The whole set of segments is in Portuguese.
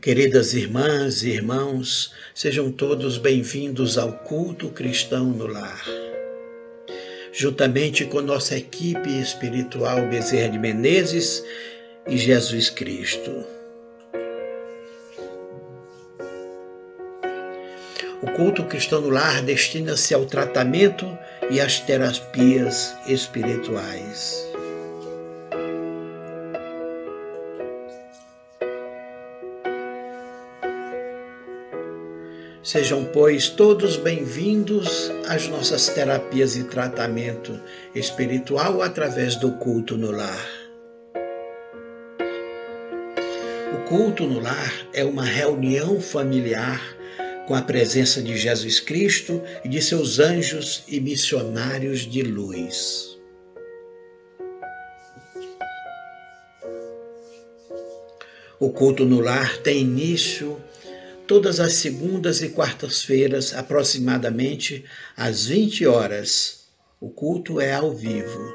Queridas irmãs e irmãos, sejam todos bem-vindos ao culto cristão no lar. Juntamente com nossa equipe espiritual Bezerra de Menezes e Jesus Cristo. O culto cristão no lar destina-se ao tratamento e às terapias espirituais. Sejam, pois, todos bem-vindos às nossas terapias e tratamento espiritual através do culto no lar. O culto no lar é uma reunião familiar com a presença de Jesus Cristo e de seus anjos e missionários de luz. O culto no lar tem início todas as segundas e quartas-feiras, aproximadamente às 20 horas. O culto é ao vivo.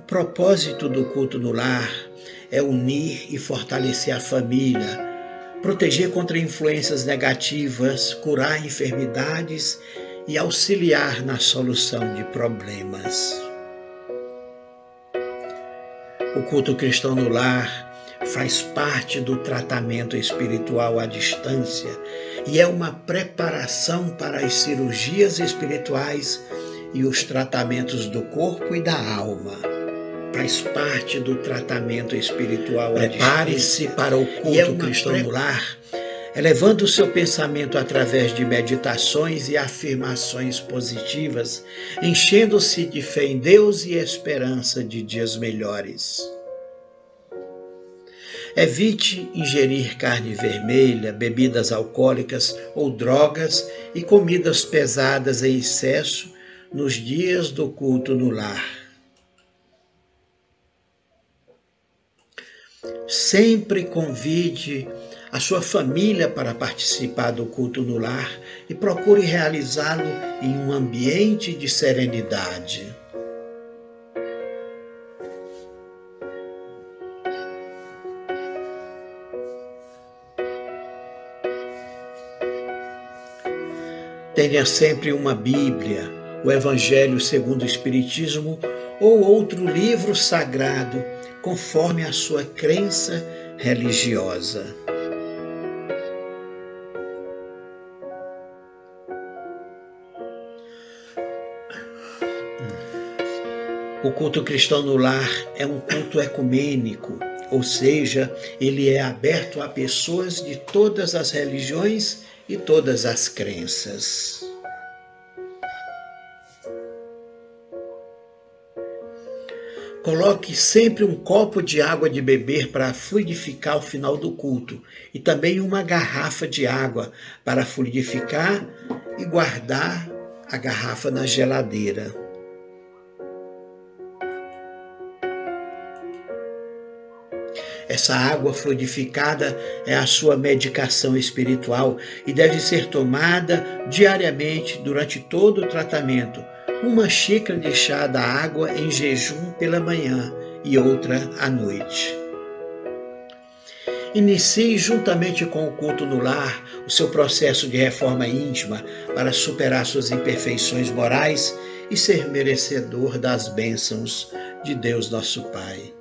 O propósito do culto no lar é unir e fortalecer a família, proteger contra influências negativas, curar enfermidades e auxiliar na solução de problemas. O culto cristão no lar faz parte do tratamento espiritual à distância e é uma preparação para as cirurgias espirituais e os tratamentos do corpo e da alma. Faz parte do tratamento espiritual à distância. Prepare-se para o culto é cristão no lar, elevando o seu pensamento através de meditações e afirmações positivas, enchendo-se de fé em Deus e esperança de dias melhores. Evite ingerir carne vermelha, bebidas alcoólicas ou drogas e comidas pesadas em excesso nos dias do culto no lar. Sempre convide a sua família para participar do culto no lar e procure realizá-lo em um ambiente de serenidade. Tenha sempre uma Bíblia, o Evangelho segundo o Espiritismo ou outro livro sagrado, conforme a sua crença religiosa. O culto cristão no lar é um culto ecumênico, ou seja, ele é aberto a pessoas de todas as religiões e todas as crenças. Coloque sempre um copo de água de beber para fluidificar ao final do culto e também uma garrafa de água para fluidificar e guardar a garrafa na geladeira. Essa água fluidificada é a sua medicação espiritual e deve ser tomada diariamente durante todo o tratamento. Uma xícara de chá da água em jejum pela manhã e outra à noite. Inicie juntamente com o culto no lar o seu processo de reforma íntima para superar suas imperfeições morais e ser merecedor das bênçãos de Deus nosso Pai.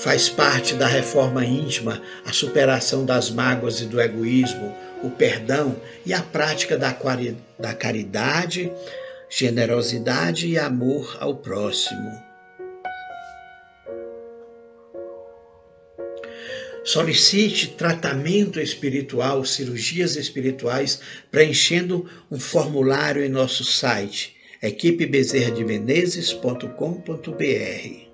Faz parte da reforma íntima a superação das mágoas e do egoísmo, o perdão e a prática da, da caridade, generosidade e amor ao próximo. Solicite tratamento espiritual, cirurgias espirituais, preenchendo um formulário em nosso site equipebezerrademenezes.com.br.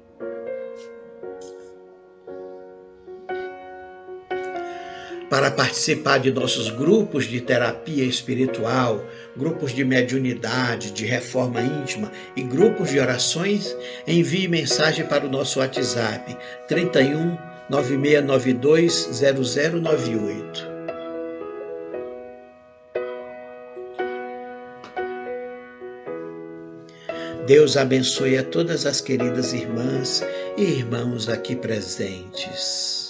para participar de nossos grupos de terapia espiritual, grupos de mediunidade, de reforma íntima e grupos de orações, envie mensagem para o nosso WhatsApp 31 9692 0098. Deus abençoe a todas as queridas irmãs e irmãos aqui presentes.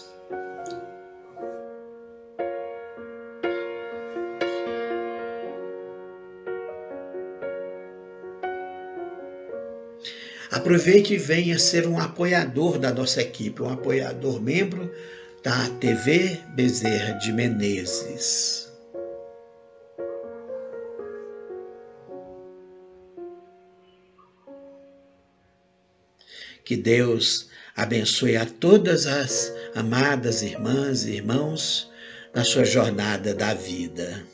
Aproveite e venha ser um apoiador da nossa equipe, um apoiador membro da TV Bezerra de Menezes. Que Deus abençoe a todas as amadas irmãs e irmãos na sua jornada da vida.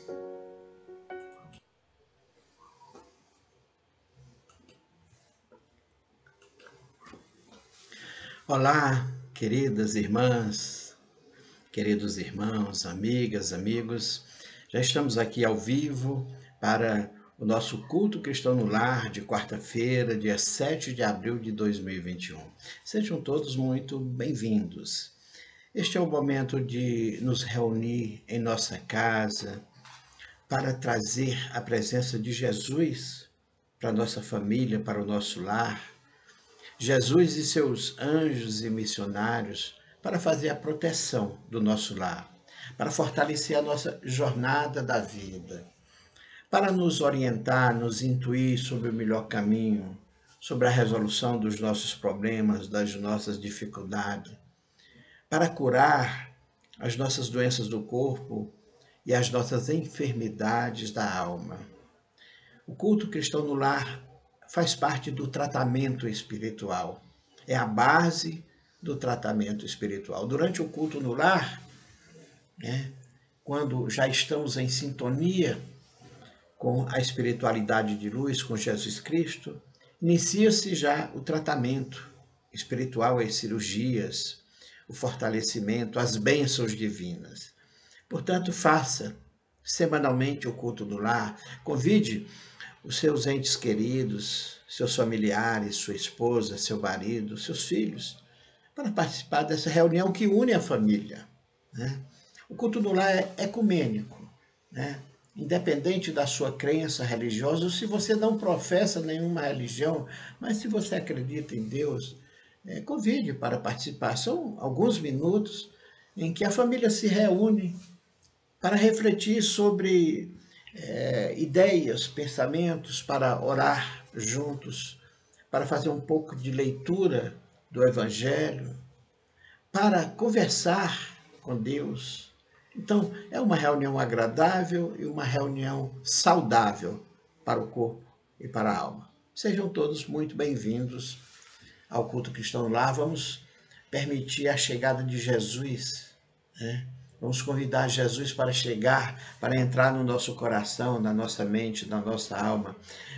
Olá, queridas irmãs, queridos irmãos, amigas, amigos. Já estamos aqui ao vivo para o nosso culto cristão no lar de quarta-feira, dia 7 de abril de 2021. Sejam todos muito bem-vindos. Este é o momento de nos reunir em nossa casa para trazer a presença de Jesus para nossa família, para o nosso lar Jesus e seus anjos e missionários para fazer a proteção do nosso lar, para fortalecer a nossa jornada da vida, para nos orientar, nos intuir sobre o melhor caminho, sobre a resolução dos nossos problemas, das nossas dificuldades, para curar as nossas doenças do corpo e as nossas enfermidades da alma. O culto cristão no lar faz parte do tratamento espiritual. É a base do tratamento espiritual. Durante o culto no lar, né, quando já estamos em sintonia com a espiritualidade de luz, com Jesus Cristo, inicia-se já o tratamento espiritual, as cirurgias, o fortalecimento, as bênçãos divinas. Portanto, faça semanalmente o culto do lar, convide os seus entes queridos, seus familiares, sua esposa, seu marido, seus filhos, para participar dessa reunião que une a família. Né? O culto no lar é ecumênico, né? independente da sua crença religiosa, ou se você não professa nenhuma religião, mas se você acredita em Deus, é, convide para participar. São alguns minutos em que a família se reúne para refletir sobre é, ideias, pensamentos para orar juntos, para fazer um pouco de leitura do Evangelho, para conversar com Deus. Então, é uma reunião agradável e uma reunião saudável para o corpo e para a alma. Sejam todos muito bem-vindos ao culto cristão lá. Vamos permitir a chegada de Jesus, né? Vamos convidar Jesus para chegar, para entrar no nosso coração, na nossa mente, na nossa alma.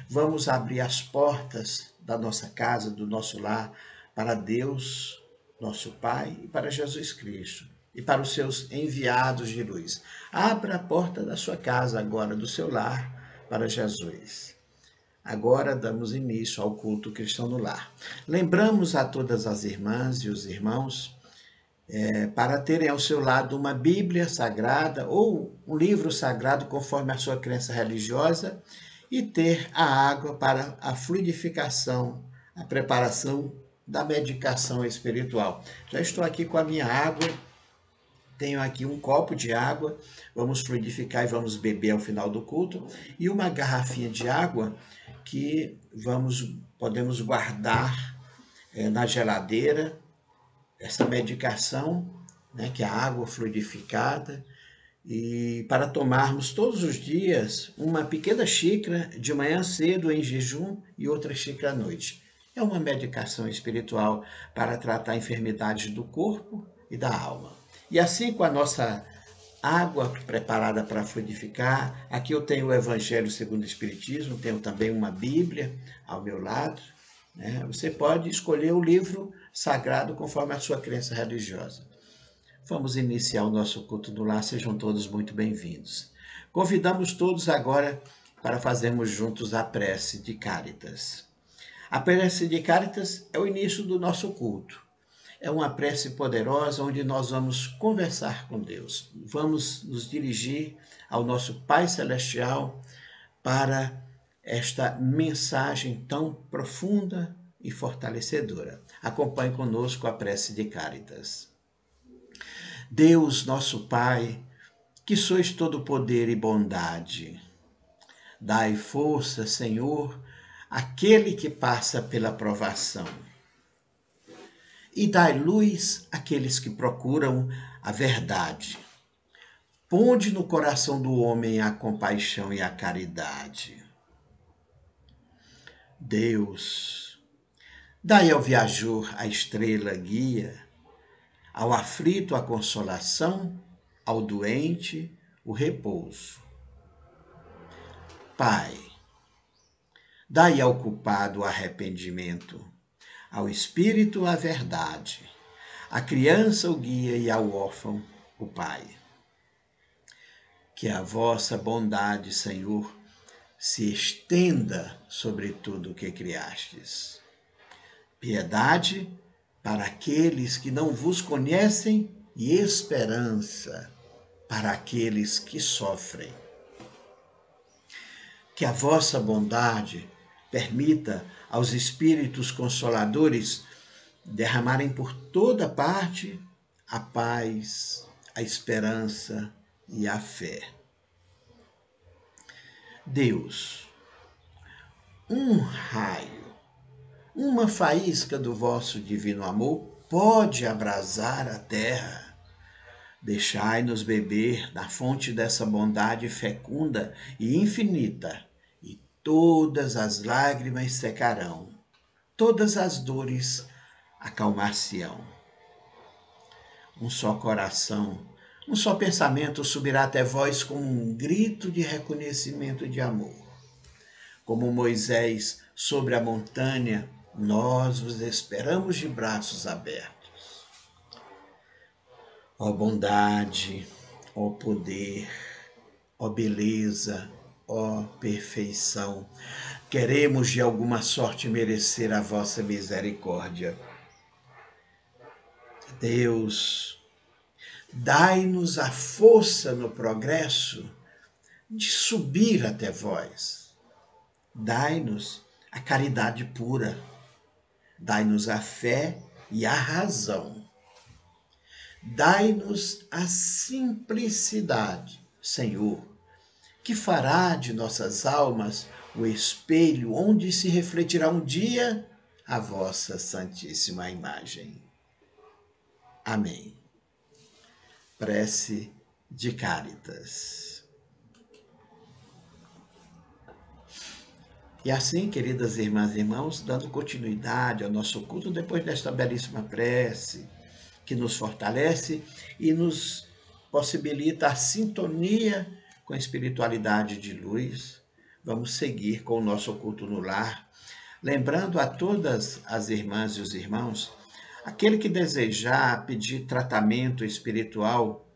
Vamos abrir as portas da nossa casa, do nosso lar, para Deus, nosso Pai, e para Jesus Cristo, e para os seus enviados de luz. Abra a porta da sua casa agora, do seu lar, para Jesus. Agora damos início ao culto cristão no lar. Lembramos a todas as irmãs e os irmãos é, para terem ao seu lado uma Bíblia sagrada ou um livro sagrado conforme a sua crença religiosa e ter a água para a fluidificação, a preparação da medicação espiritual. Já estou aqui com a minha água, tenho aqui um copo de água, vamos fluidificar e vamos beber ao final do culto, e uma garrafinha de água que vamos podemos guardar é, na geladeira essa medicação, né, que é a água fluidificada, e para tomarmos todos os dias uma pequena xícara de manhã cedo em jejum e outra xícara à noite. É uma medicação espiritual para tratar enfermidades do corpo e da alma. E assim com a nossa água preparada para fluidificar, aqui eu tenho o Evangelho segundo o Espiritismo, tenho também uma Bíblia ao meu lado. Né? Você pode escolher o livro sagrado conforme a sua crença religiosa. Vamos iniciar o nosso culto do lar, sejam todos muito bem-vindos. Convidamos todos agora para fazermos juntos a prece de Cáritas. A prece de Cáritas é o início do nosso culto. É uma prece poderosa onde nós vamos conversar com Deus. Vamos nos dirigir ao nosso Pai Celestial para esta mensagem tão profunda e fortalecedora. Acompanhe conosco a prece de Cáritas. Deus, nosso Pai, que sois todo poder e bondade, dai força, Senhor, aquele que passa pela provação. E dai luz àqueles que procuram a verdade. Ponde no coração do homem a compaixão e a caridade. Deus, dai ao viajor a estrela guia, ao aflito a consolação, ao doente o repouso. Pai, dai ao culpado o arrependimento, ao espírito a verdade, à criança o guia e ao órfão o pai. Que a vossa bondade, Senhor, se estenda sobre tudo o que criastes. Piedade para aqueles que não vos conhecem e esperança para aqueles que sofrem. Que a vossa bondade permita aos espíritos consoladores derramarem por toda parte a paz, a esperança e a fé. Deus, um raio, uma faísca do vosso divino amor pode abrasar a terra. Deixai-nos beber da fonte dessa bondade fecunda e infinita, e todas as lágrimas secarão, todas as dores acalmar-se-ão. Um só coração, um só pensamento subirá até vós como um grito de reconhecimento de amor. Como Moisés sobre a montanha, nós vos esperamos de braços abertos ó bondade, ó poder, ó beleza, ó perfeição. Queremos de alguma sorte merecer a vossa misericórdia. Deus, dai-nos a força no progresso de subir até vós. Dai-nos a caridade pura. Dai-nos a fé e a razão Dai-nos a simplicidade, Senhor, que fará de nossas almas o espelho onde se refletirá um dia a vossa santíssima imagem. Amém. Prece de Cáritas. E assim, queridas irmãs e irmãos, dando continuidade ao nosso culto, depois desta belíssima prece, que nos fortalece e nos possibilita a sintonia com a espiritualidade de luz. Vamos seguir com o nosso culto no lar, lembrando a todas as irmãs e os irmãos, aquele que desejar pedir tratamento espiritual,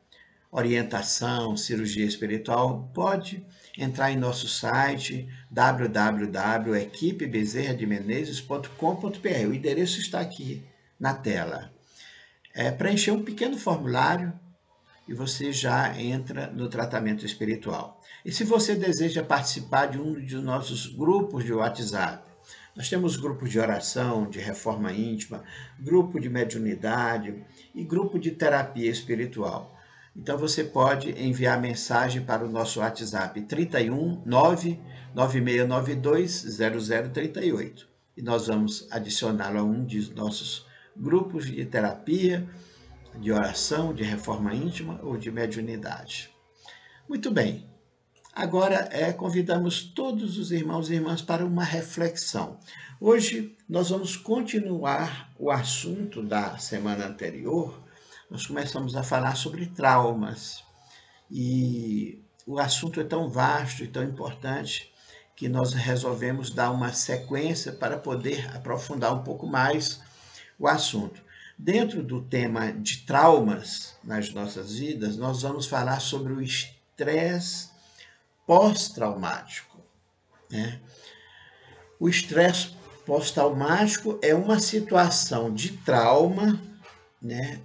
orientação, cirurgia espiritual, pode entrar em nosso site www.equipebezerrademenezes.com.br. O endereço está aqui na tela é, preencher um pequeno formulário e você já entra no tratamento espiritual. E se você deseja participar de um de nossos grupos de WhatsApp, nós temos grupos de oração, de reforma íntima, grupo de mediunidade e grupo de terapia espiritual. Então você pode enviar mensagem para o nosso WhatsApp 31 99692 0038 e nós vamos adicioná-lo a um de nossos grupos de terapia, de oração, de reforma íntima ou de mediunidade. Muito bem. Agora é, convidamos todos os irmãos e irmãs para uma reflexão. Hoje nós vamos continuar o assunto da semana anterior. Nós começamos a falar sobre traumas. E o assunto é tão vasto e tão importante que nós resolvemos dar uma sequência para poder aprofundar um pouco mais o assunto. Dentro do tema de traumas nas nossas vidas, nós vamos falar sobre o estresse pós-traumático. Né? O estresse pós-traumático é uma situação de trauma né,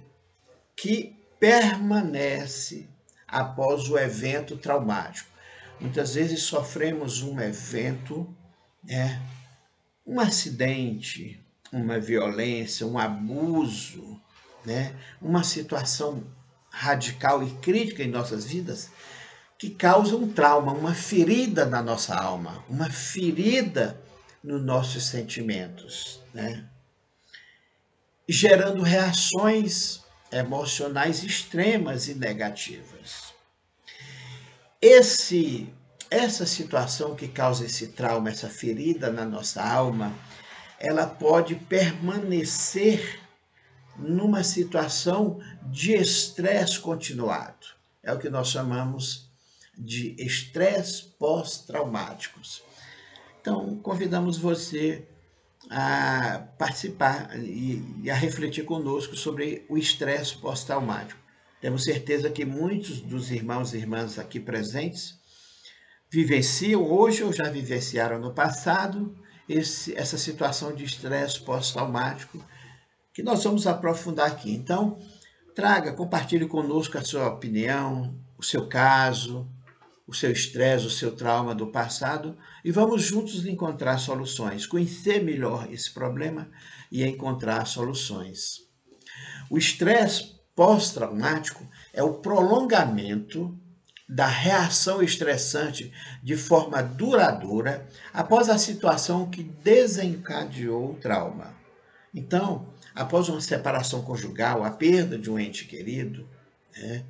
que permanece após o evento traumático. Muitas vezes sofremos um evento, né, um acidente, uma violência, um abuso, né? uma situação radical e crítica em nossas vidas que causa um trauma, uma ferida na nossa alma, uma ferida nos nossos sentimentos, né? gerando reações emocionais extremas e negativas. Esse essa situação que causa esse trauma, essa ferida na nossa alma, ela pode permanecer numa situação de estresse continuado. É o que nós chamamos de estresse pós-traumáticos. Então, convidamos você a participar e, a refletir conosco sobre o estresse pós-traumático. Temos certeza que muitos dos irmãos e irmãs aqui presentes vivenciam hoje ou já vivenciaram no passado esse, essa situação de estresse pós-traumático que nós vamos aprofundar aqui. Então, traga, compartilhe conosco a sua opinião, o seu caso, o seu estresse, o seu trauma do passado e vamos juntos encontrar soluções, conhecer melhor esse problema e encontrar soluções. O estresse pós-traumático é o prolongamento da reação estressante de forma duradoura após a situação que desencadeou o trauma. Então, após uma separação conjugal, a perda de um ente querido, né,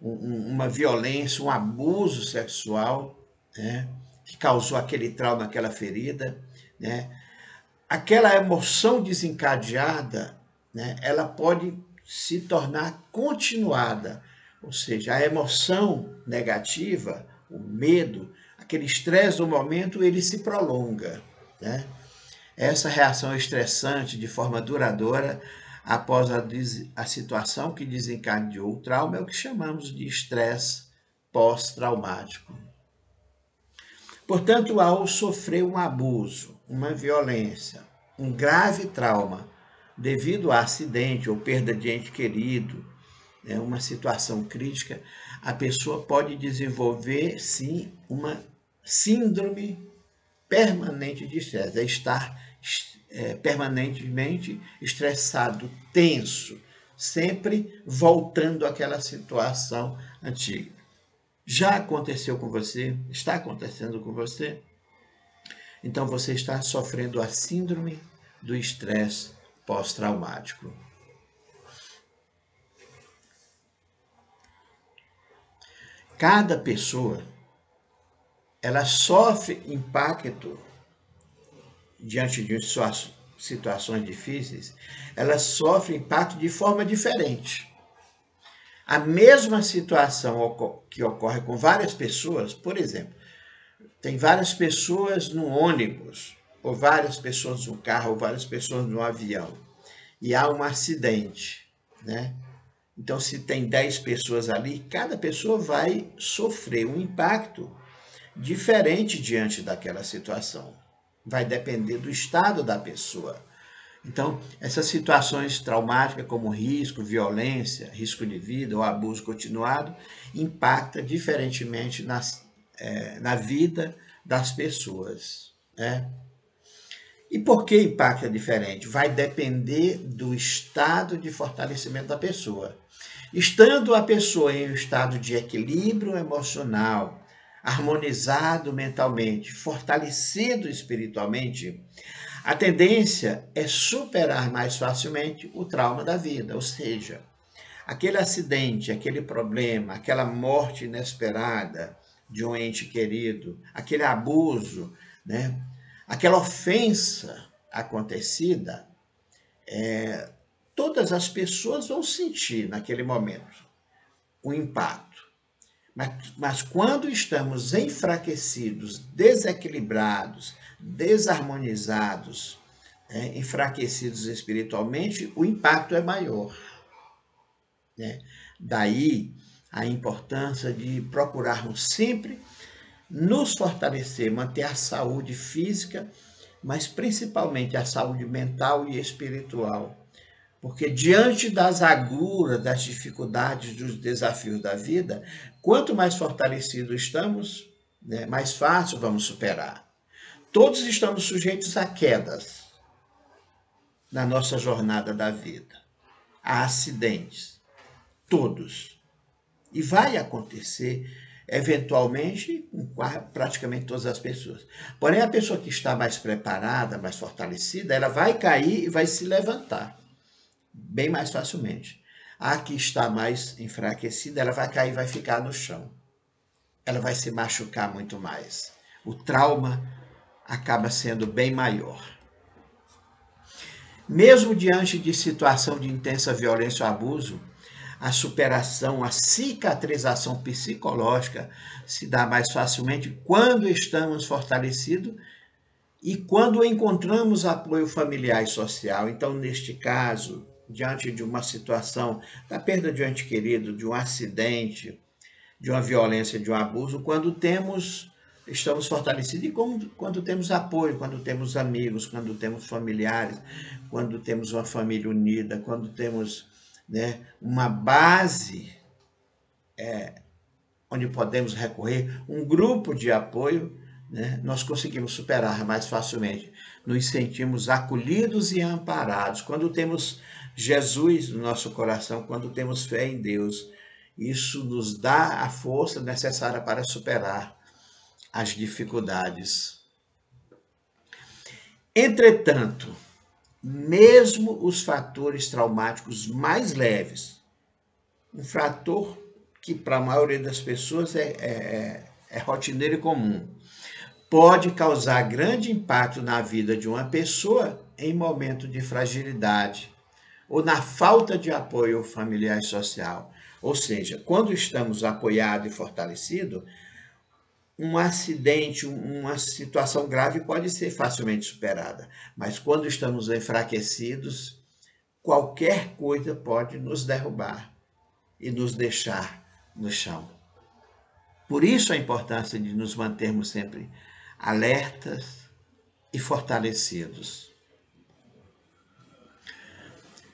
uma violência, um abuso sexual, né, que causou aquele trauma, aquela ferida, né, aquela emoção desencadeada, né, ela pode se tornar continuada ou seja, a emoção negativa, o medo, aquele estresse do momento, ele se prolonga. Né? Essa reação estressante de forma duradoura após a, a situação que desencadeou o trauma é o que chamamos de estresse pós-traumático. Portanto, ao sofrer um abuso, uma violência, um grave trauma devido a acidente ou perda de ente querido, é uma situação crítica, a pessoa pode desenvolver, sim, uma síndrome permanente de estresse, é estar é, permanentemente estressado, tenso, sempre voltando àquela situação antiga. Já aconteceu com você? Está acontecendo com você? Então você está sofrendo a síndrome do estresse pós-traumático. Cada pessoa ela sofre impacto diante de situações difíceis, ela sofre impacto de forma diferente. A mesma situação que ocorre com várias pessoas, por exemplo, tem várias pessoas no ônibus, ou várias pessoas no carro, ou várias pessoas no avião, e há um acidente, né? Então, se tem 10 pessoas ali, cada pessoa vai sofrer um impacto diferente diante daquela situação. Vai depender do estado da pessoa. Então, essas situações traumáticas, como risco, violência, risco de vida ou abuso continuado, impacta diferentemente nas, é, na vida das pessoas. Né? E por que impacta diferente? Vai depender do estado de fortalecimento da pessoa. Estando a pessoa em um estado de equilíbrio emocional, harmonizado mentalmente, fortalecido espiritualmente, a tendência é superar mais facilmente o trauma da vida, ou seja, aquele acidente, aquele problema, aquela morte inesperada de um ente querido, aquele abuso, né? aquela ofensa acontecida, é, todas as pessoas vão sentir naquele momento o impacto. Mas, mas quando estamos enfraquecidos, desequilibrados, desarmonizados, é, enfraquecidos espiritualmente, o impacto é maior. Né? Daí a importância de procurarmos sempre nos fortalecer, manter a saúde física, mas principalmente a saúde mental e espiritual. Porque diante das agruras, das dificuldades, dos desafios da vida, quanto mais fortalecidos estamos, né, mais fácil vamos superar. Todos estamos sujeitos a quedas na nossa jornada da vida, a acidentes, todos. E vai acontecer eventualmente com praticamente todas as pessoas. Porém, a pessoa que está mais preparada, mais fortalecida, ela vai cair e vai se levantar bem mais facilmente. A que está mais enfraquecida, ela vai cair vai ficar no chão. Ela vai se machucar muito mais. O trauma acaba sendo bem maior. Mesmo diante de situação de intensa violência ou abuso, a superação, a cicatrização psicológica se dá mais facilmente quando estamos fortalecidos e quando encontramos apoio familiar e social. Então, neste caso, diante de uma situação da perda de um ente querido, de um acidente, de uma violência, de um abuso, quando temos estamos fortalecidos e quando, quando temos apoio, quando temos amigos, quando temos familiares, quando temos uma família unida, quando temos né, uma base é, onde podemos recorrer, um grupo de apoio, né, nós conseguimos superar mais facilmente. Nos sentimos acolhidos e amparados. Quando temos Jesus no nosso coração, quando temos fé em Deus, isso nos dá a força necessária para superar as dificuldades. Entretanto, mesmo os fatores traumáticos mais leves. Um fator que para a maioria das pessoas é, é, é, é rotineiro e comum. Pode causar grande impacto na vida de uma pessoa em momento de fragilidade ou na falta de apoio familiar e social. Ou seja, quando estamos apoiados e fortalecidos, um acidente, uma situação grave pode ser facilmente superada, mas quando estamos enfraquecidos, qualquer coisa pode nos derrubar e nos deixar no chão. Por isso a importância de nos mantermos sempre alertas e fortalecidos.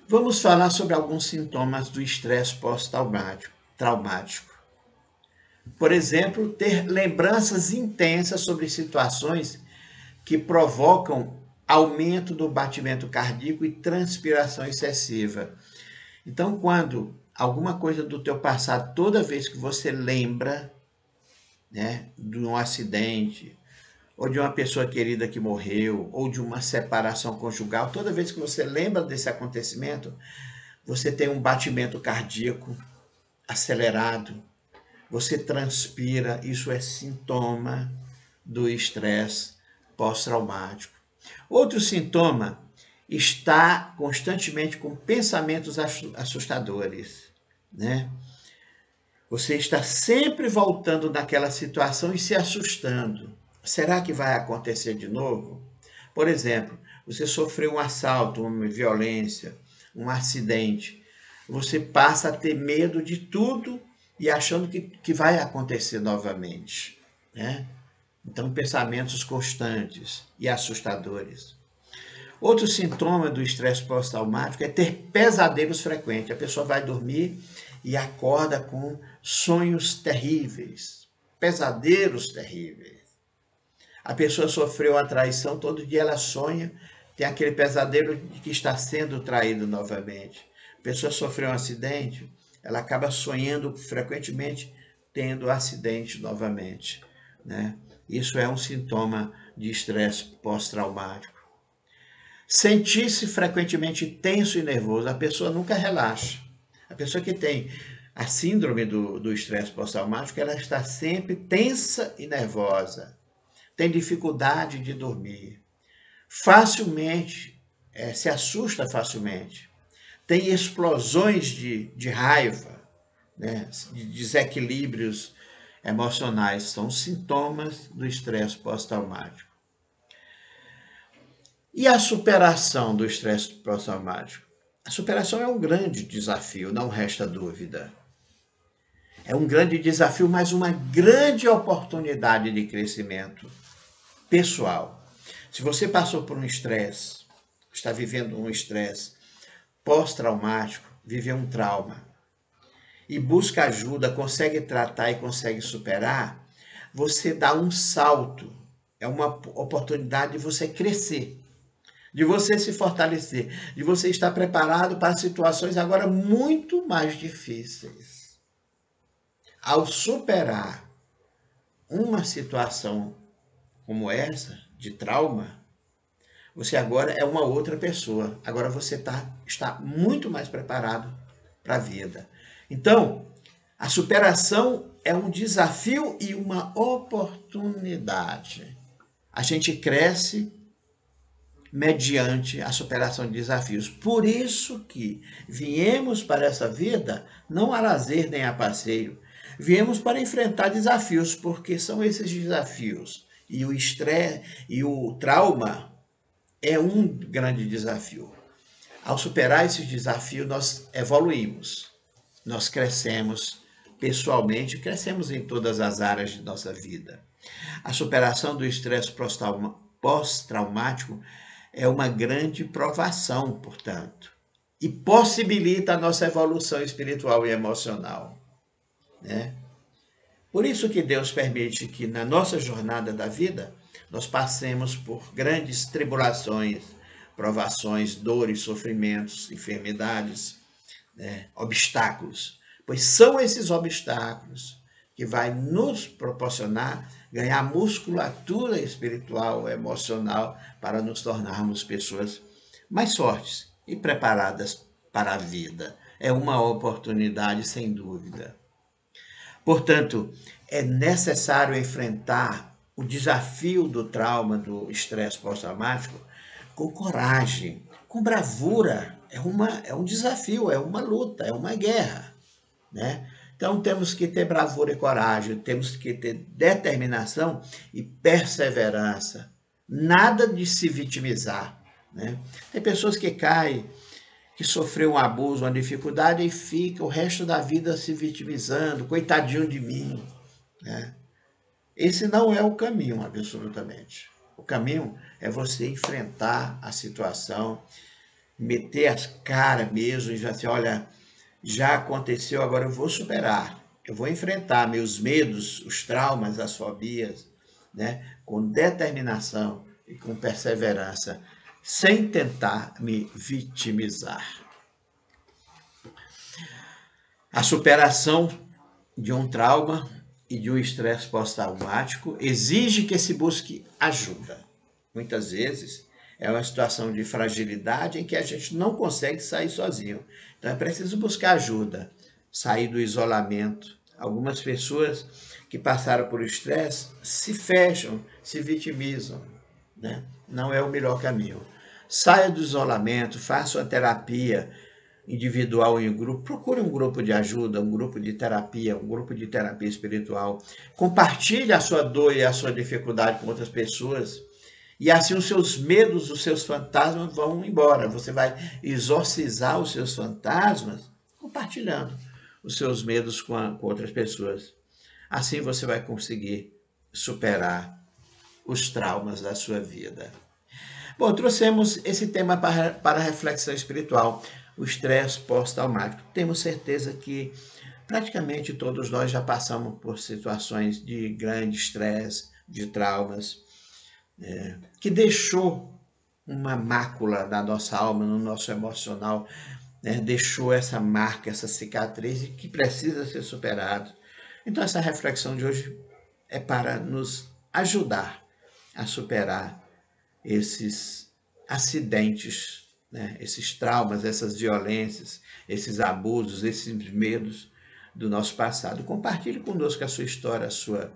Vamos falar sobre alguns sintomas do estresse pós-traumático. Por exemplo, ter lembranças intensas sobre situações que provocam aumento do batimento cardíaco e transpiração excessiva. Então, quando alguma coisa do teu passado, toda vez que você lembra, né, de um acidente, ou de uma pessoa querida que morreu, ou de uma separação conjugal, toda vez que você lembra desse acontecimento, você tem um batimento cardíaco acelerado, você transpira, isso é sintoma do estresse pós-traumático. Outro sintoma está constantemente com pensamentos assustadores, né? Você está sempre voltando naquela situação e se assustando. Será que vai acontecer de novo? Por exemplo, você sofreu um assalto, uma violência, um acidente. Você passa a ter medo de tudo e achando que, que vai acontecer novamente. Né? Então, pensamentos constantes e assustadores. Outro sintoma do estresse pós-traumático é ter pesadelos frequentes. A pessoa vai dormir e acorda com sonhos terríveis, pesadelos terríveis. A pessoa sofreu a traição, todo dia ela sonha, tem aquele pesadelo de que está sendo traído novamente. A pessoa sofreu um acidente, ela acaba sonhando frequentemente tendo acidente novamente. Né? Isso é um sintoma de estresse pós-traumático. Sentir-se frequentemente tenso e nervoso, a pessoa nunca relaxa. A pessoa que tem a síndrome do estresse pós-traumático, ela está sempre tensa e nervosa, tem dificuldade de dormir, facilmente é, se assusta facilmente, tem explosões de, de raiva, né, de desequilíbrios emocionais, são sintomas do estresse pós-traumático. E a superação do estresse pós-traumático? A superação é um grande desafio, não resta dúvida. É um grande desafio, mas uma grande oportunidade de crescimento pessoal. Se você passou por um estresse, está vivendo um estresse pós-traumático, viveu um trauma e busca ajuda, consegue tratar e consegue superar, você dá um salto. É uma oportunidade de você crescer, de você se fortalecer, de você estar preparado para situações agora muito mais difíceis. Ao superar uma situação como essa, de trauma, você agora é uma outra pessoa. Agora você tá, está muito mais preparado para a vida. Então, a superação é um desafio e uma oportunidade. A gente cresce mediante a superação de desafios. Por isso que viemos para essa vida não a lazer nem a passeio. Viemos para enfrentar desafios, porque são esses desafios. E o estresse e o trauma é um grande desafio. Ao superar esse desafio, nós evoluímos, nós crescemos pessoalmente, crescemos em todas as áreas de nossa vida. A superação do estresse pós-traumático é uma grande provação, portanto, e possibilita a nossa evolução espiritual e emocional. Né? Por isso que Deus permite que na nossa jornada da vida nós passemos por grandes tribulações, provações, dores, sofrimentos, enfermidades, né? obstáculos, pois são esses obstáculos que vai nos proporcionar ganhar musculatura espiritual, emocional, para nos tornarmos pessoas mais fortes e preparadas para a vida. É uma oportunidade, sem dúvida. Portanto, é necessário enfrentar o desafio do trauma, do estresse pós-traumático, com coragem, com bravura. É, uma, é um desafio, é uma luta, é uma guerra. Né? Então temos que ter bravura e coragem, temos que ter determinação e perseverança. Nada de se vitimizar. Né? Tem pessoas que caem, que sofreu um abuso, uma dificuldade e fica o resto da vida se vitimizando, coitadinho de mim. Né? Esse não é o caminho, absolutamente. O caminho é você enfrentar a situação, meter as caras mesmo e já assim, olha, já aconteceu, agora eu vou superar. Eu vou enfrentar meus medos, os traumas, as fobias, né? com determinação e com perseverança, sem tentar me vitimizar. A superação de um trauma e de um estresse pós-traumático exige que se busque ajuda. Muitas vezes é uma situação de fragilidade em que a gente não consegue sair sozinho. Então é preciso buscar ajuda, sair do isolamento. Algumas pessoas que passaram por estresse se fecham, se vitimizam. Né? Não é o melhor caminho. Saia do isolamento, faça uma terapia individual em grupo. Procure um grupo de ajuda, um grupo de terapia, um grupo de terapia espiritual. Compartilhe a sua dor e a sua dificuldade com outras pessoas e assim os seus medos, os seus fantasmas vão embora. Você vai exorcizar os seus fantasmas compartilhando os seus medos com, a, com outras pessoas. Assim você vai conseguir superar os traumas da sua vida. Bom, trouxemos esse tema para, para reflexão espiritual, o estresse pós-traumático. Temos certeza que praticamente todos nós já passamos por situações de grande estresse, de traumas é, que deixou uma mácula na nossa alma, no nosso emocional, né? deixou essa marca, essa cicatriz que precisa ser superado. Então, essa reflexão de hoje é para nos ajudar a superar esses acidentes, né? esses traumas, essas violências, esses abusos, esses medos do nosso passado. Compartilhe conosco a sua história, a sua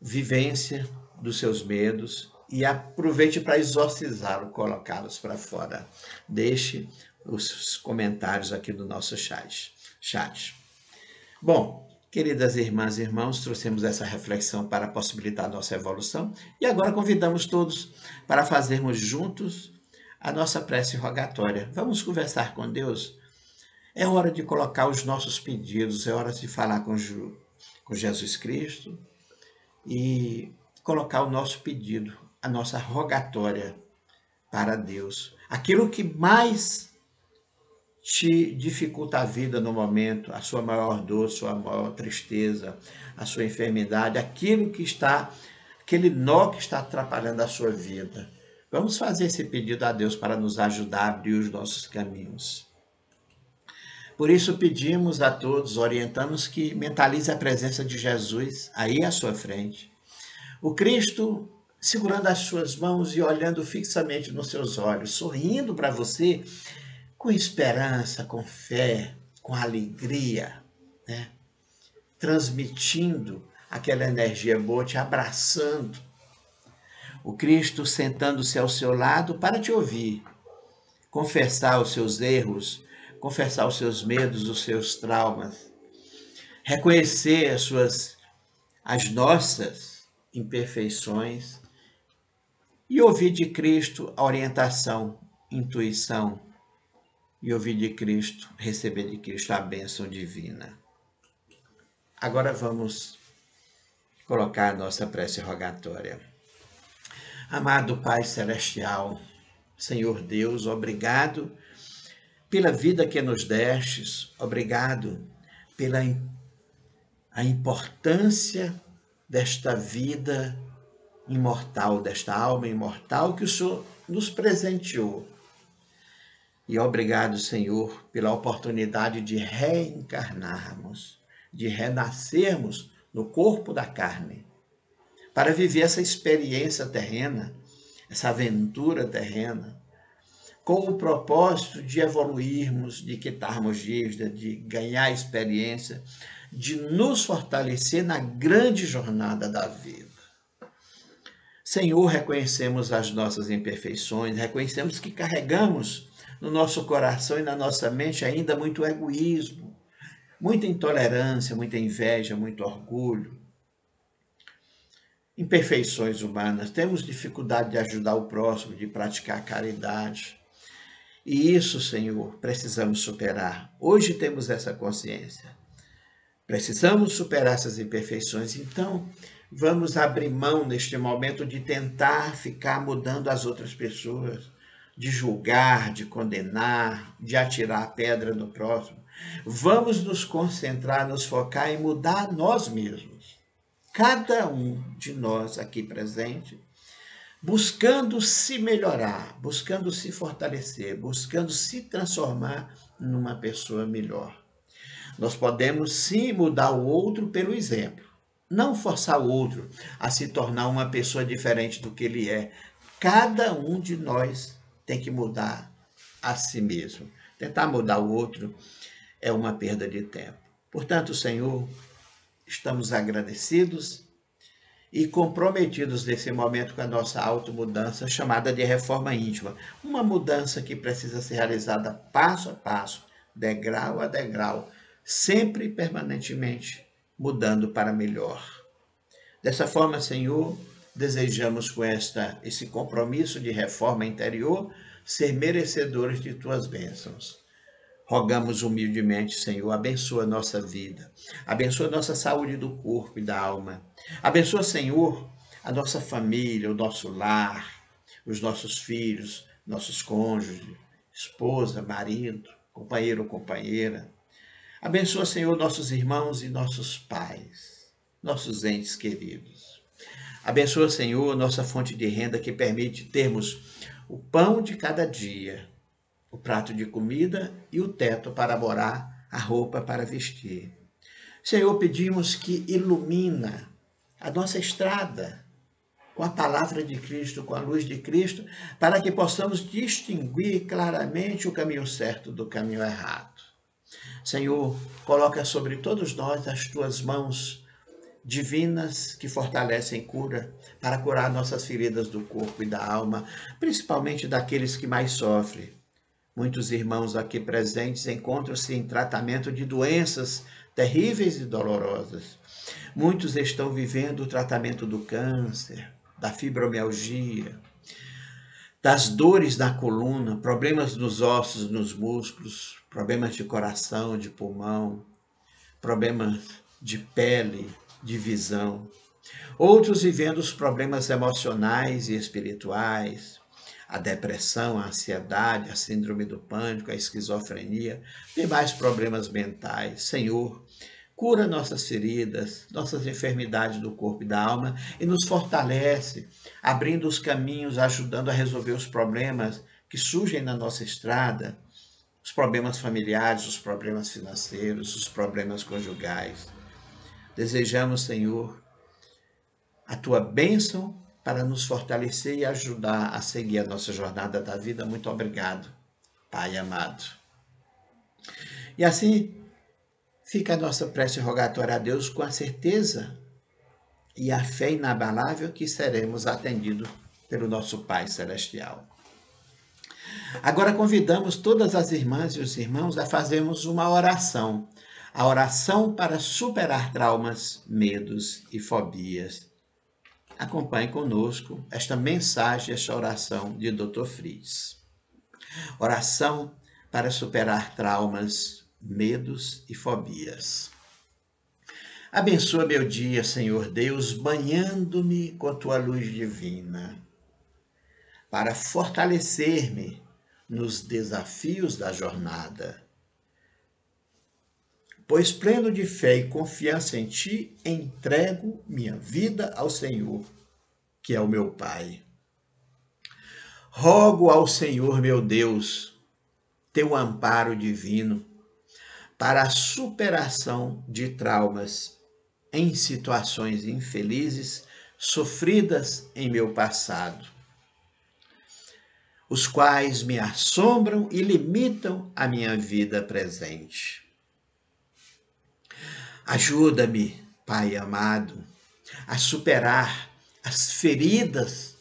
vivência, dos seus medos e aproveite para exorcizá-lo, colocá-los para fora. Deixe os comentários aqui do nosso chat. chat. Bom, queridas irmãs e irmãos, trouxemos essa reflexão para possibilitar nossa evolução e agora convidamos todos para fazermos juntos a nossa prece rogatória. Vamos conversar com Deus? É hora de colocar os nossos pedidos, é hora de falar com, com Jesus Cristo e colocar o nosso pedido, a nossa rogatória para Deus. Aquilo que mais te dificulta a vida no momento, a sua maior dor, sua maior tristeza, a sua enfermidade, aquilo que está, aquele nó que está atrapalhando a sua vida. Vamos fazer esse pedido a Deus para nos ajudar a abrir os nossos caminhos. Por isso pedimos a todos, orientamos que mentalize a presença de Jesus aí à sua frente. O Cristo segurando as suas mãos e olhando fixamente nos seus olhos, sorrindo para você com esperança, com fé, com alegria, né? transmitindo aquela energia boa, te abraçando. O Cristo sentando-se ao seu lado para te ouvir, confessar os seus erros, confessar os seus medos, os seus traumas, reconhecer as suas as nossas imperfeições e ouvir de Cristo a orientação, intuição e ouvir de Cristo, receber de Cristo a bênção divina. Agora vamos colocar a nossa prece rogatória. Amado Pai Celestial, Senhor Deus, obrigado pela vida que nos destes, obrigado pela a importância desta vida imortal, desta alma imortal que o Senhor nos presenteou. E obrigado, Senhor, pela oportunidade de reencarnarmos de renascermos no corpo da carne, para viver essa experiência terrena, essa aventura terrena, com o propósito de evoluirmos, de quitarmos dívida, de ganhar experiência, de nos fortalecer na grande jornada da vida. Senhor, reconhecemos as nossas imperfeições, reconhecemos que carregamos no nosso coração e na nossa mente ainda muito egoísmo, muita intolerância, muita inveja, muito orgulho, imperfeições humanas, temos dificuldade de ajudar o próximo, de praticar caridade. E isso, Senhor, precisamos superar. Hoje temos essa consciência. Precisamos superar essas imperfeições. Então, vamos abrir mão neste momento de tentar ficar mudando as outras pessoas, de julgar, de condenar, de atirar a pedra no próximo. Vamos nos concentrar, nos focar em mudar nós mesmos. Cada um de nós aqui presente, buscando se melhorar, buscando se fortalecer, buscando se transformar numa pessoa melhor. Nós podemos sim mudar o outro pelo exemplo, não forçar o outro a se tornar uma pessoa diferente do que ele é. Cada um de nós tem que mudar a si mesmo. Tentar mudar o outro é uma perda de tempo. Portanto, Senhor, estamos agradecidos e comprometidos nesse momento com a nossa automudança, chamada de reforma íntima. Uma mudança que precisa ser realizada passo a passo, degrau a degrau, sempre e permanentemente mudando para melhor. Dessa forma, Senhor, desejamos com esta esse compromisso de reforma interior ser merecedores de tuas bênçãos. Rogamos humildemente, Senhor, abençoa nossa vida, abençoa nossa saúde do corpo e da alma. Abençoa, Senhor, a nossa família, o nosso lar, os nossos filhos, nossos cônjuges, esposa, marido, companheiro ou companheira. Abençoa, Senhor, nossos irmãos e nossos pais, nossos entes queridos. Abençoa, Senhor, nossa fonte de renda que permite termos o pão de cada dia o prato de comida e o teto para morar, a roupa para vestir. Senhor, pedimos que ilumina a nossa estrada com a palavra de Cristo, com a luz de Cristo, para que possamos distinguir claramente o caminho certo do caminho errado. Senhor, coloca sobre todos nós as tuas mãos divinas que fortalecem cura para curar nossas feridas do corpo e da alma, principalmente daqueles que mais sofrem Muitos irmãos aqui presentes encontram-se em tratamento de doenças terríveis e dolorosas. Muitos estão vivendo o tratamento do câncer, da fibromialgia, das dores da coluna, problemas nos ossos, nos músculos, problemas de coração, de pulmão, problemas de pele, de visão. Outros vivendo os problemas emocionais e espirituais, a depressão, a ansiedade, a síndrome do pânico, a esquizofrenia, demais problemas mentais. Senhor, cura nossas feridas, nossas enfermidades do corpo e da alma e nos fortalece, abrindo os caminhos, ajudando a resolver os problemas que surgem na nossa estrada os problemas familiares, os problemas financeiros, os problemas conjugais. Desejamos, Senhor, a tua bênção para nos fortalecer e ajudar a seguir a nossa jornada da vida. Muito obrigado, Pai amado. E assim fica a nossa prece rogatória a Deus com a certeza e a fé inabalável que seremos atendidos pelo nosso Pai Celestial. Agora convidamos todas as irmãs e os irmãos a fazermos uma oração, a oração para superar traumas, medos e fobias. Acompanhe conosco esta mensagem, esta oração de Dr. Fritz. Oração para superar traumas, medos e fobias. Abençoa meu dia, Senhor Deus, banhando-me com a tua luz divina, para fortalecer-me nos desafios da jornada. Pois pleno de fé e confiança em ti, entrego minha vida ao Senhor, que é o meu Pai. Rogo ao Senhor meu Deus, teu amparo divino, para a superação de traumas em situações infelizes sofridas em meu passado os quais me assombram e limitam a minha vida presente. Ajuda-me, Pai amado, a superar as feridas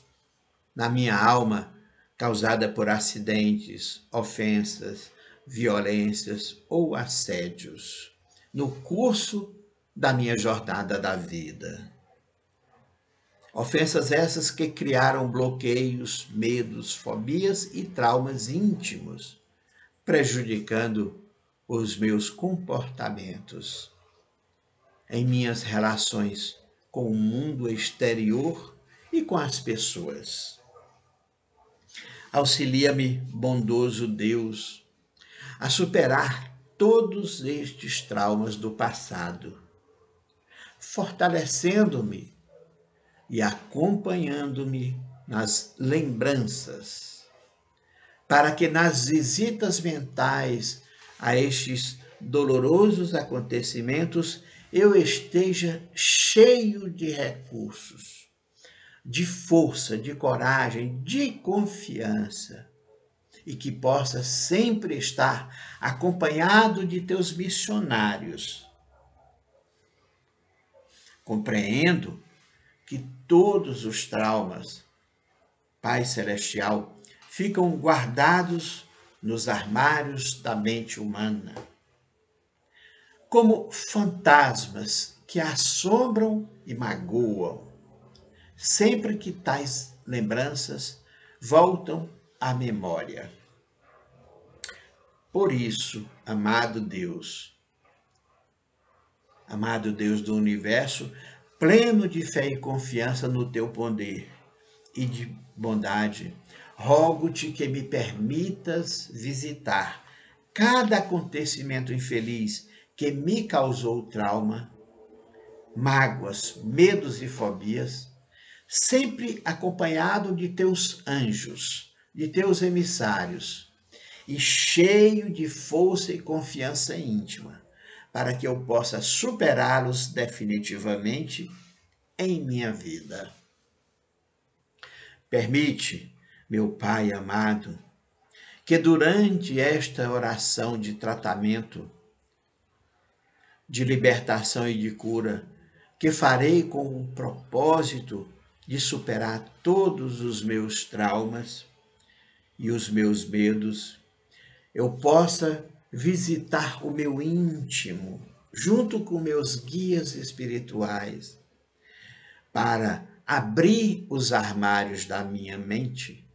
na minha alma causada por acidentes, ofensas, violências ou assédios no curso da minha jornada da vida. Ofensas essas que criaram bloqueios, medos, fobias e traumas íntimos, prejudicando os meus comportamentos em minhas relações com o mundo exterior e com as pessoas. Auxilia-me, bondoso Deus, a superar todos estes traumas do passado, fortalecendo-me e acompanhando-me nas lembranças, para que nas visitas mentais a estes dolorosos acontecimentos eu esteja cheio de recursos, de força, de coragem, de confiança e que possa sempre estar acompanhado de teus missionários. Compreendo que todos os traumas, Pai Celestial, ficam guardados nos armários da mente humana, como fantasmas que assombram e magoam, sempre que tais lembranças voltam à memória. Por isso, amado Deus, amado Deus do universo, pleno de fé e confiança no teu poder e de bondade, rogo-te que me permitas visitar cada acontecimento infeliz que me causou trauma, mágoas, medos e fobias, sempre acompanhado de teus anjos, de teus emissários, e cheio de força e confiança íntima para que eu possa superá-los definitivamente em minha vida. Permite, meu Pai amado, que durante esta oração de tratamento, de libertação e de cura, que farei com o propósito de superar todos os meus traumas e os meus medos, eu possa visitar o meu íntimo, junto com meus guias espirituais, para abrir os armários da minha mente,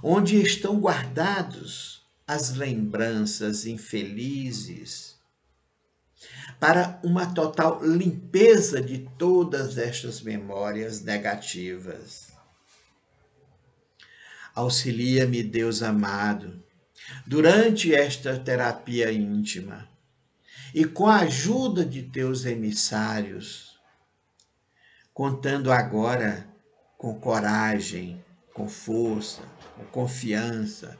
onde estão guardados as lembranças infelizes, para uma total limpeza de todas estas memórias negativas. Auxilia-me, Deus amado, durante esta terapia íntima e com a ajuda de teus emissários, contando agora com coragem, com força, com confiança,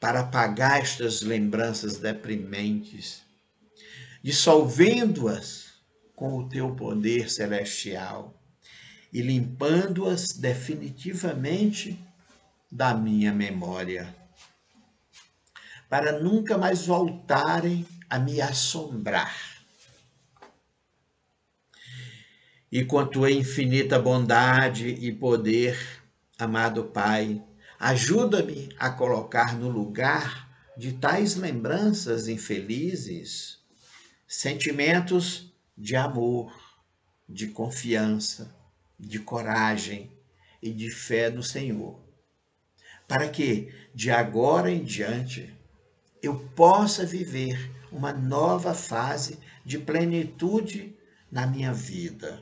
para apagar estas lembranças deprimentes, dissolvendo-as com o teu poder celestial e limpando-as definitivamente da minha memória, para nunca mais voltarem a me assombrar. E com a tua infinita bondade e poder, amado Pai, ajuda-me a colocar no lugar de tais lembranças infelizes sentimentos de amor, de confiança, de coragem e de fé no Senhor, para que de agora em diante eu possa viver uma nova fase de plenitude na minha vida.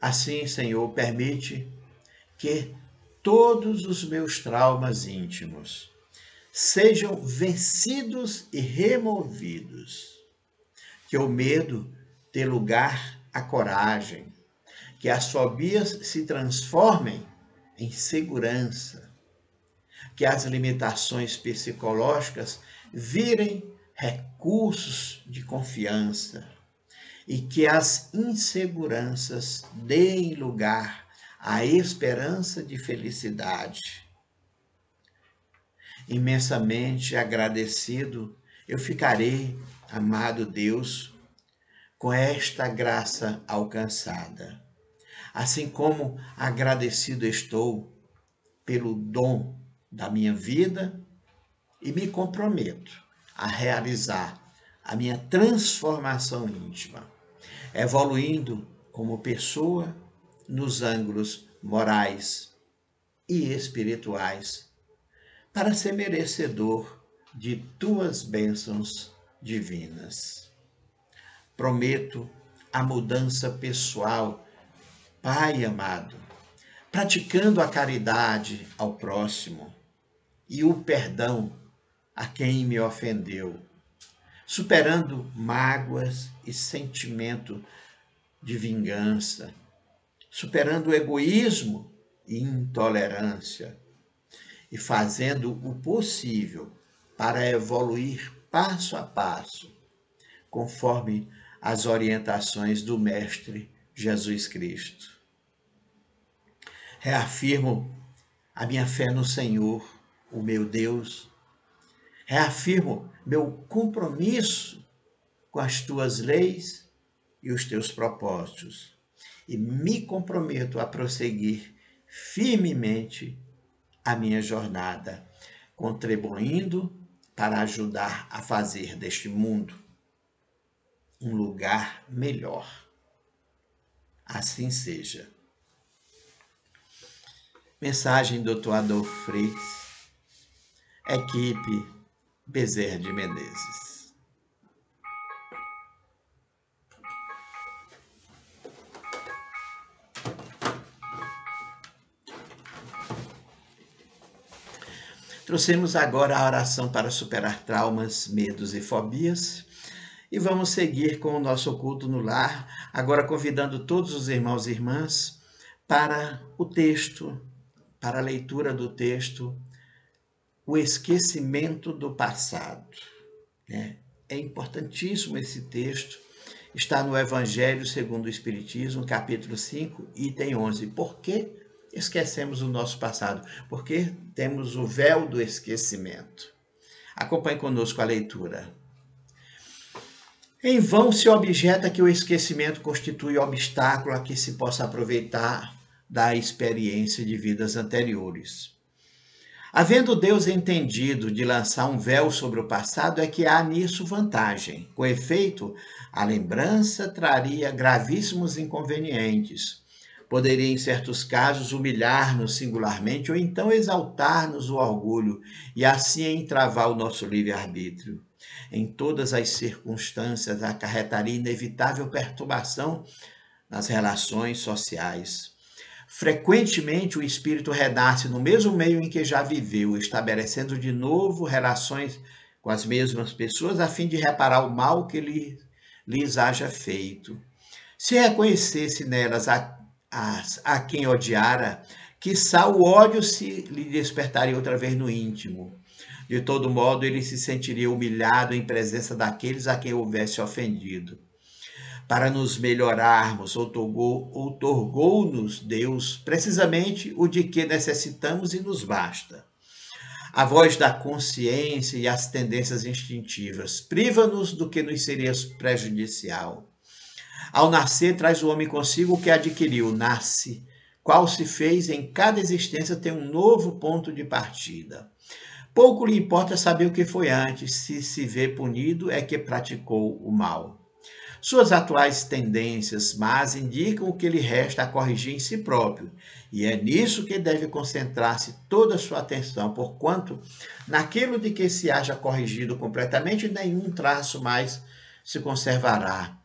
Assim, Senhor, permite que todos os meus traumas íntimos. Sejam vencidos e removidos. Que o medo dê lugar à coragem, que as fobias se transformem em segurança, que as limitações psicológicas virem recursos de confiança. E que as inseguranças deem lugar à esperança de felicidade. Imensamente agradecido eu ficarei, amado Deus, com esta graça alcançada. Assim como agradecido estou pelo dom da minha vida e me comprometo a realizar a minha transformação íntima evoluindo como pessoa nos ângulos morais e espirituais, para ser merecedor de tuas bênçãos divinas. Prometo a mudança pessoal, Pai amado, praticando a caridade ao próximo e o perdão a quem me ofendeu superando mágoas e sentimento de vingança, superando o egoísmo e intolerância e fazendo o possível para evoluir passo a passo, conforme as orientações do Mestre Jesus Cristo. Reafirmo a minha fé no Senhor, o meu Deus, Reafirmo meu compromisso com as tuas leis e os teus propósitos e me comprometo a prosseguir firmemente a minha jornada, contribuindo para ajudar a fazer deste mundo um lugar melhor. Assim seja. Mensagem do Dr. Adolfo Freitas, equipe Bezerra de Menezes. Trouxemos agora a oração para superar traumas, medos e fobias. E vamos seguir com o nosso culto no lar, agora convidando todos os irmãos e irmãs para o texto, para a leitura do texto o esquecimento do passado. Né? É importantíssimo esse texto, está no Evangelho segundo o Espiritismo, capítulo 5, item 11. Por que esquecemos o nosso passado? Porque temos o véu do esquecimento. Acompanhe conosco a leitura. Em vão se objeta que o esquecimento constitui obstáculo a que se possa aproveitar da experiência de vidas anteriores. Havendo Deus entendido de lançar um véu sobre o passado, é que há nisso vantagem. Com efeito, a lembrança traria gravíssimos inconvenientes. Poderia, em certos casos, humilhar-nos singularmente ou então exaltar-nos o orgulho e assim entravar o nosso livre-arbítrio. Em todas as circunstâncias, acarretaria inevitável perturbação nas relações sociais. Frequentemente, o espírito renasce no mesmo meio em que já viveu, estabelecendo de novo relações com as mesmas pessoas a fim de reparar o mal que lhe, lhes haja feito. Se reconhecesse nelas a, a, a quem odiara, quiçá o ódio se lhe despertaria outra vez no íntimo. De todo modo, ele se sentiria humilhado em presença daqueles a quem houvesse ofendido. Para nos melhorarmos, outorgou-nos Deus precisamente o de que necessitamos e nos basta. A voz da consciência e as tendências instintivas priva-nos do que nos seria prejudicial. Ao nascer, traz o homem consigo o que adquiriu, nasce, qual se fez em cada existência tem um novo ponto de partida. Pouco lhe importa saber o que foi antes, se se vê punido é que praticou o mal. Suas atuais tendências más indicam o que lhe resta a corrigir em si próprio, e é nisso que deve concentrar-se toda a sua atenção, porquanto naquilo de que se haja corrigido completamente, nenhum traço mais se conservará.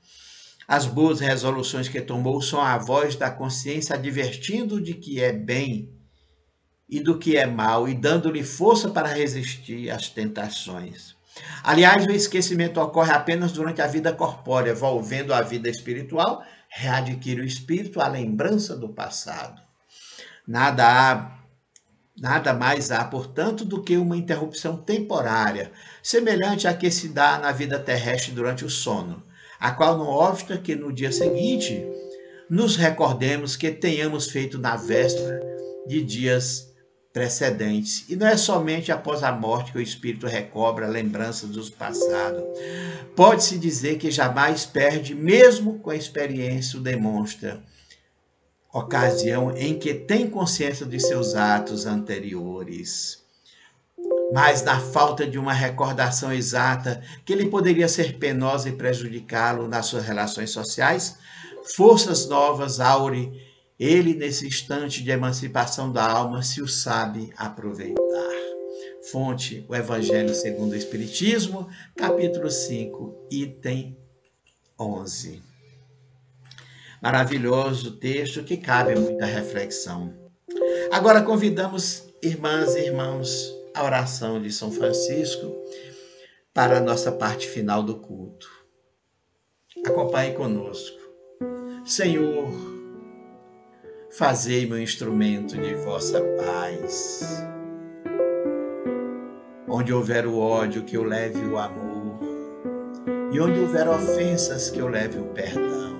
As boas resoluções que tomou são a voz da consciência advertindo de que é bem e do que é mal e dando-lhe força para resistir às tentações. Aliás, o esquecimento ocorre apenas durante a vida corpórea, volvendo à vida espiritual, readquire o espírito a lembrança do passado. Nada há Nada mais há, portanto, do que uma interrupção temporária, semelhante à que se dá na vida terrestre durante o sono, a qual não obsta que no dia seguinte nos recordemos que tenhamos feito na véspera de dias precedentes. E não é somente após a morte que o espírito recobra lembranças do passado. Pode-se dizer que jamais perde, mesmo com a experiência o demonstra. Ocasião em que tem consciência de seus atos anteriores. Mas na falta de uma recordação exata que lhe poderia ser penosa e prejudicá-lo nas suas relações sociais, forças novas aure ele, nesse instante de emancipação da alma, se o sabe aproveitar. Fonte: o Evangelho segundo o Espiritismo, capítulo 5, item 11. Maravilhoso texto que cabe muita reflexão. Agora convidamos irmãs e irmãos à oração de São Francisco para a nossa parte final do culto. Acompanhe conosco. Senhor, fazei-me um instrumento de vossa paz. Onde houver o ódio, que eu leve o amor, e onde houver ofensas, que eu leve o perdão.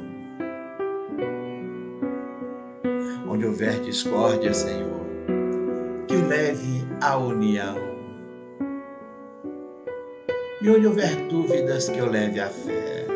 Onde houver discórdia, Senhor, que eu leve a união. E onde houver dúvidas, que eu leve a fé.